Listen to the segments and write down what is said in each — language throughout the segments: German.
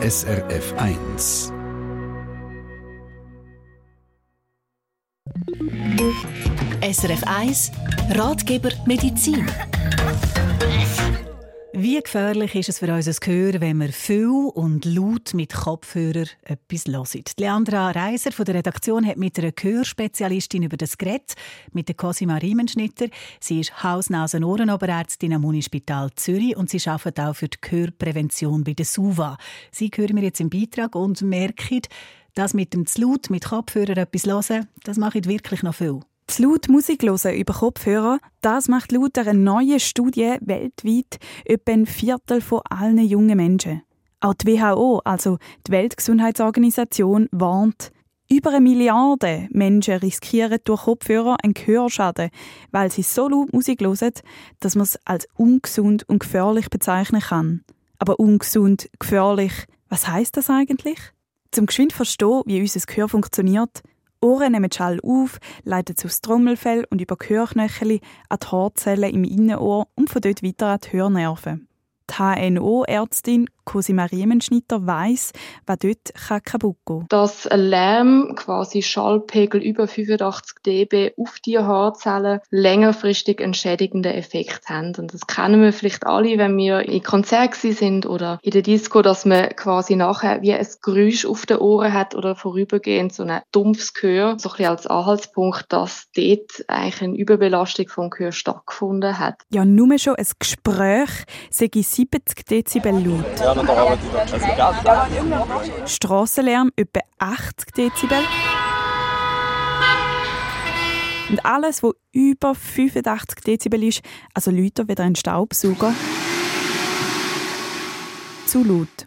SRF 1. SRF 1 Ratgeber Medizin. Wie gefährlich ist es für unser Gehör, wenn wir viel und laut mit Kopfhörer etwas hören? Leandra Reiser von der Redaktion hat mit einer Gehörspezialistin über das Gerät, mit der Cosima Riemenschnitter. Sie ist Haus-, Nasen-, Ohrenoberärztin am Unispital Zürich und sie arbeitet auch für die Gehörprävention bei der SUVA. Sie hören mir jetzt im Beitrag und merken, dass mit dem zu laut mit Kopfhörer etwas hören, das macht wirklich noch viel. Zu laut Musik hören über Kopfhörer, das macht laut einer neuen Studie weltweit etwa ein Viertel von allen jungen Menschen. Auch die WHO, also die Weltgesundheitsorganisation, warnt, über eine Milliarde Menschen riskieren durch Kopfhörer einen Gehörschaden, weil sie so laut Musik hören, dass man es als ungesund und gefährlich bezeichnen kann. Aber ungesund, gefährlich, was heißt das eigentlich? Zum geschwind verstehen, wie unser Gehör funktioniert, Ohren nehmen Schall auf, leiten es aus Trommelfell und über Gehörknöchel an die Haarzellen im Innenohr und von dort weiter an die Hörnerven. Die HNO-Ärztin Cosima Riemenschnitter weiss, was dort kaputt gehen kann. Dass ein Lärm, quasi Schallpegel über 85 dB auf die Haarzellen längerfristig einen schädigenden Effekt haben. Und das kennen wir vielleicht alle, wenn wir in Konzert sind oder in der Disco, dass man quasi nachher wie ein Geräusch auf den Ohren hat oder vorübergehend so ein dumpfes Gehör, so ein bisschen als Anhaltspunkt, dass dort eigentlich eine Überbelastung vom Gehör stattgefunden hat. Ja, nur schon ein Gespräch sei 70 Dezibel laut. Ja, Strassenlärm etwa 80 Dezibel. Und alles, was über 85 Dezibel ist, also lauter wie ein Staubsauger, zu laut.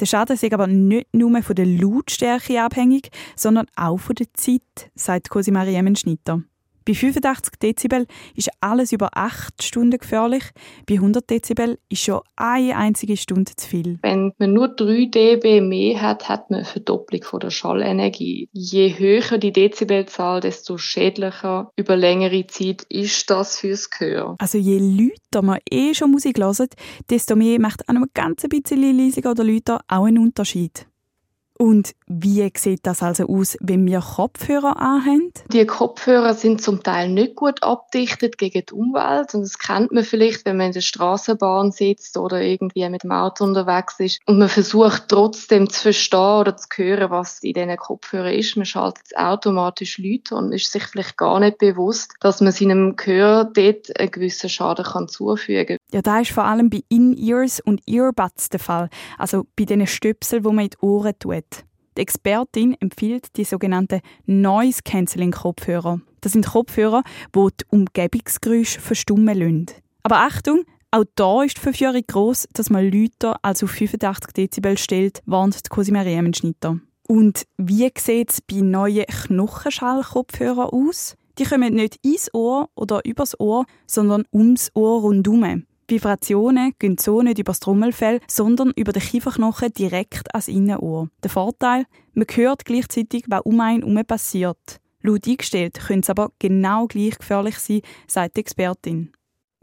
Der Schaden ist aber nicht nur von der Lautstärke abhängig, sondern auch von der Zeit, sagt Cosima Riemenschnitter. Bei 85 Dezibel ist alles über 8 Stunden gefährlich. Bei 100 Dezibel ist schon eine einzige Stunde zu viel. Wenn man nur 3 dB mehr hat, hat man eine Verdopplung von der Schallenergie. Je höher die Dezibelzahl, desto schädlicher über längere Zeit ist das fürs Gehör. Also je lauter man eh schon Musik hört, desto mehr macht an einem ganz bisschen leisiger oder lauter auch einen Unterschied. Und wie sieht das also aus, wenn wir Kopfhörer anhaben? Die Kopfhörer sind zum Teil nicht gut abdichtet gegen die Umwelt. Und das kennt man vielleicht, wenn man in der Straßenbahn sitzt oder irgendwie mit dem Auto unterwegs ist. Und man versucht trotzdem zu verstehen oder zu hören, was in diesen Kopfhörern ist. Man schaltet automatisch Leute und ist sich vielleicht gar nicht bewusst, dass man seinem Gehör dort einen gewissen Schaden kann zufügen kann. Ja, da ist vor allem bei In-Ears und Earbuds der Fall. Also bei diesen Stöpseln, die man in die Ohren tut. Die Expertin empfiehlt die sogenannten Noise Cancelling Kopfhörer. Das sind Kopfhörer, die die Umgebungsgeräusche verstummen lassen. Aber Achtung, auch da ist die Verführung gross, dass man Leute als auf 85 Dezibel stellt, warnt Cosima Riemenschnitter. Und wie sieht es bei neuen Knochenschallkopfhörern aus? Die kommen nicht ins Ohr oder übers Ohr, sondern ums Ohr rundherum. Vibrationen gehen so nicht über das Trommelfell, sondern über den Kieferknochen direkt ans Innenohr. Der Vorteil, man hört gleichzeitig, was um einen herum passiert. Laut eingestellt können es aber genau gleich gefährlich sein, sagt die Expertin.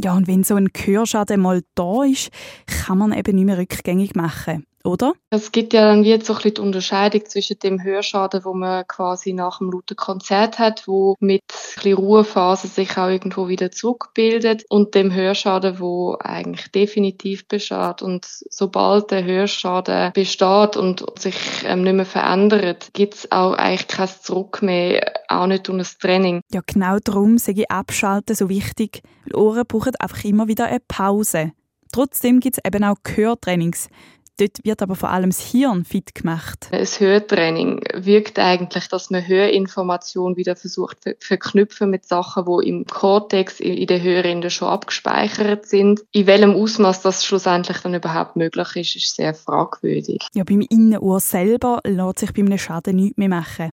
Ja, und wenn so ein Gehörschaden mal da ist, kann man eben nicht mehr rückgängig machen oder? Es gibt ja dann jetzt so ein bisschen die Unterscheidung zwischen dem Hörschaden, wo man quasi nach einem lauten Konzert hat, wo mit ein bisschen Ruhephase sich auch irgendwo wieder zurückbildet und dem Hörschaden, wo eigentlich definitiv besteht. Und sobald der Hörschaden besteht und sich ähm, nicht mehr verändert, gibt es auch eigentlich kein Zurück mehr, auch nicht durch ein Training. Ja, genau darum sage ich Abschalten so wichtig. Die Ohren brauchen einfach immer wieder eine Pause. Trotzdem gibt es eben auch Gehörtrainings. Dort wird aber vor allem das Hirn fit gemacht. Das Hörtraining wirkt eigentlich, dass man Hörinformationen wieder versucht zu verknüpfen mit Sachen, die im Cortex, in der Hörrinde schon abgespeichert sind. In welchem Ausmaß das schlussendlich dann überhaupt möglich ist, ist sehr fragwürdig. Ja, beim Innenohr selber lässt sich bei einem Schaden nichts mehr machen.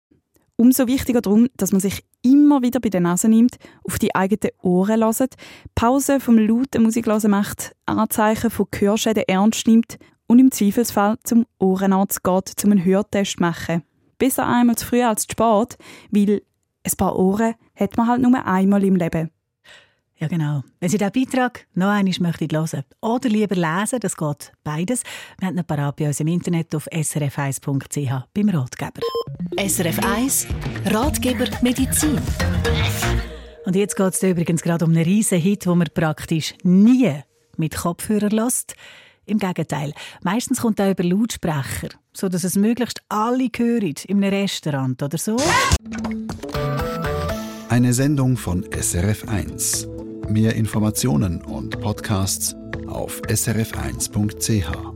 Umso wichtiger darum, dass man sich immer wieder bei der Nase nimmt, auf die eigenen Ohren lässt, Pause vom lauten Musiklesen macht, Anzeichen von Gehörschäden ernst nimmt und im Zweifelsfall zum Ohrenarzt geht, um einen Hörtest zu machen. Besser einmal zu früh als zu spät, weil ein paar Ohren hat man halt nur einmal im Leben. Ja, genau. Wenn Sie diesen Beitrag noch einmal möchten hören oder lieber lesen, das geht beides, wir haben ihn parat bei uns im Internet auf srf1.ch beim Ratgeber. SRF 1 Ratgeber Medizin. Und jetzt geht es übrigens gerade um einen riesen Hit, den man praktisch nie mit Kopfhörer lässt. Im Gegenteil, meistens kommt er über Lautsprecher, so dass es möglichst alle hören, in einem Restaurant oder so. Eine Sendung von SRF1. Mehr Informationen und Podcasts auf srf1.ch.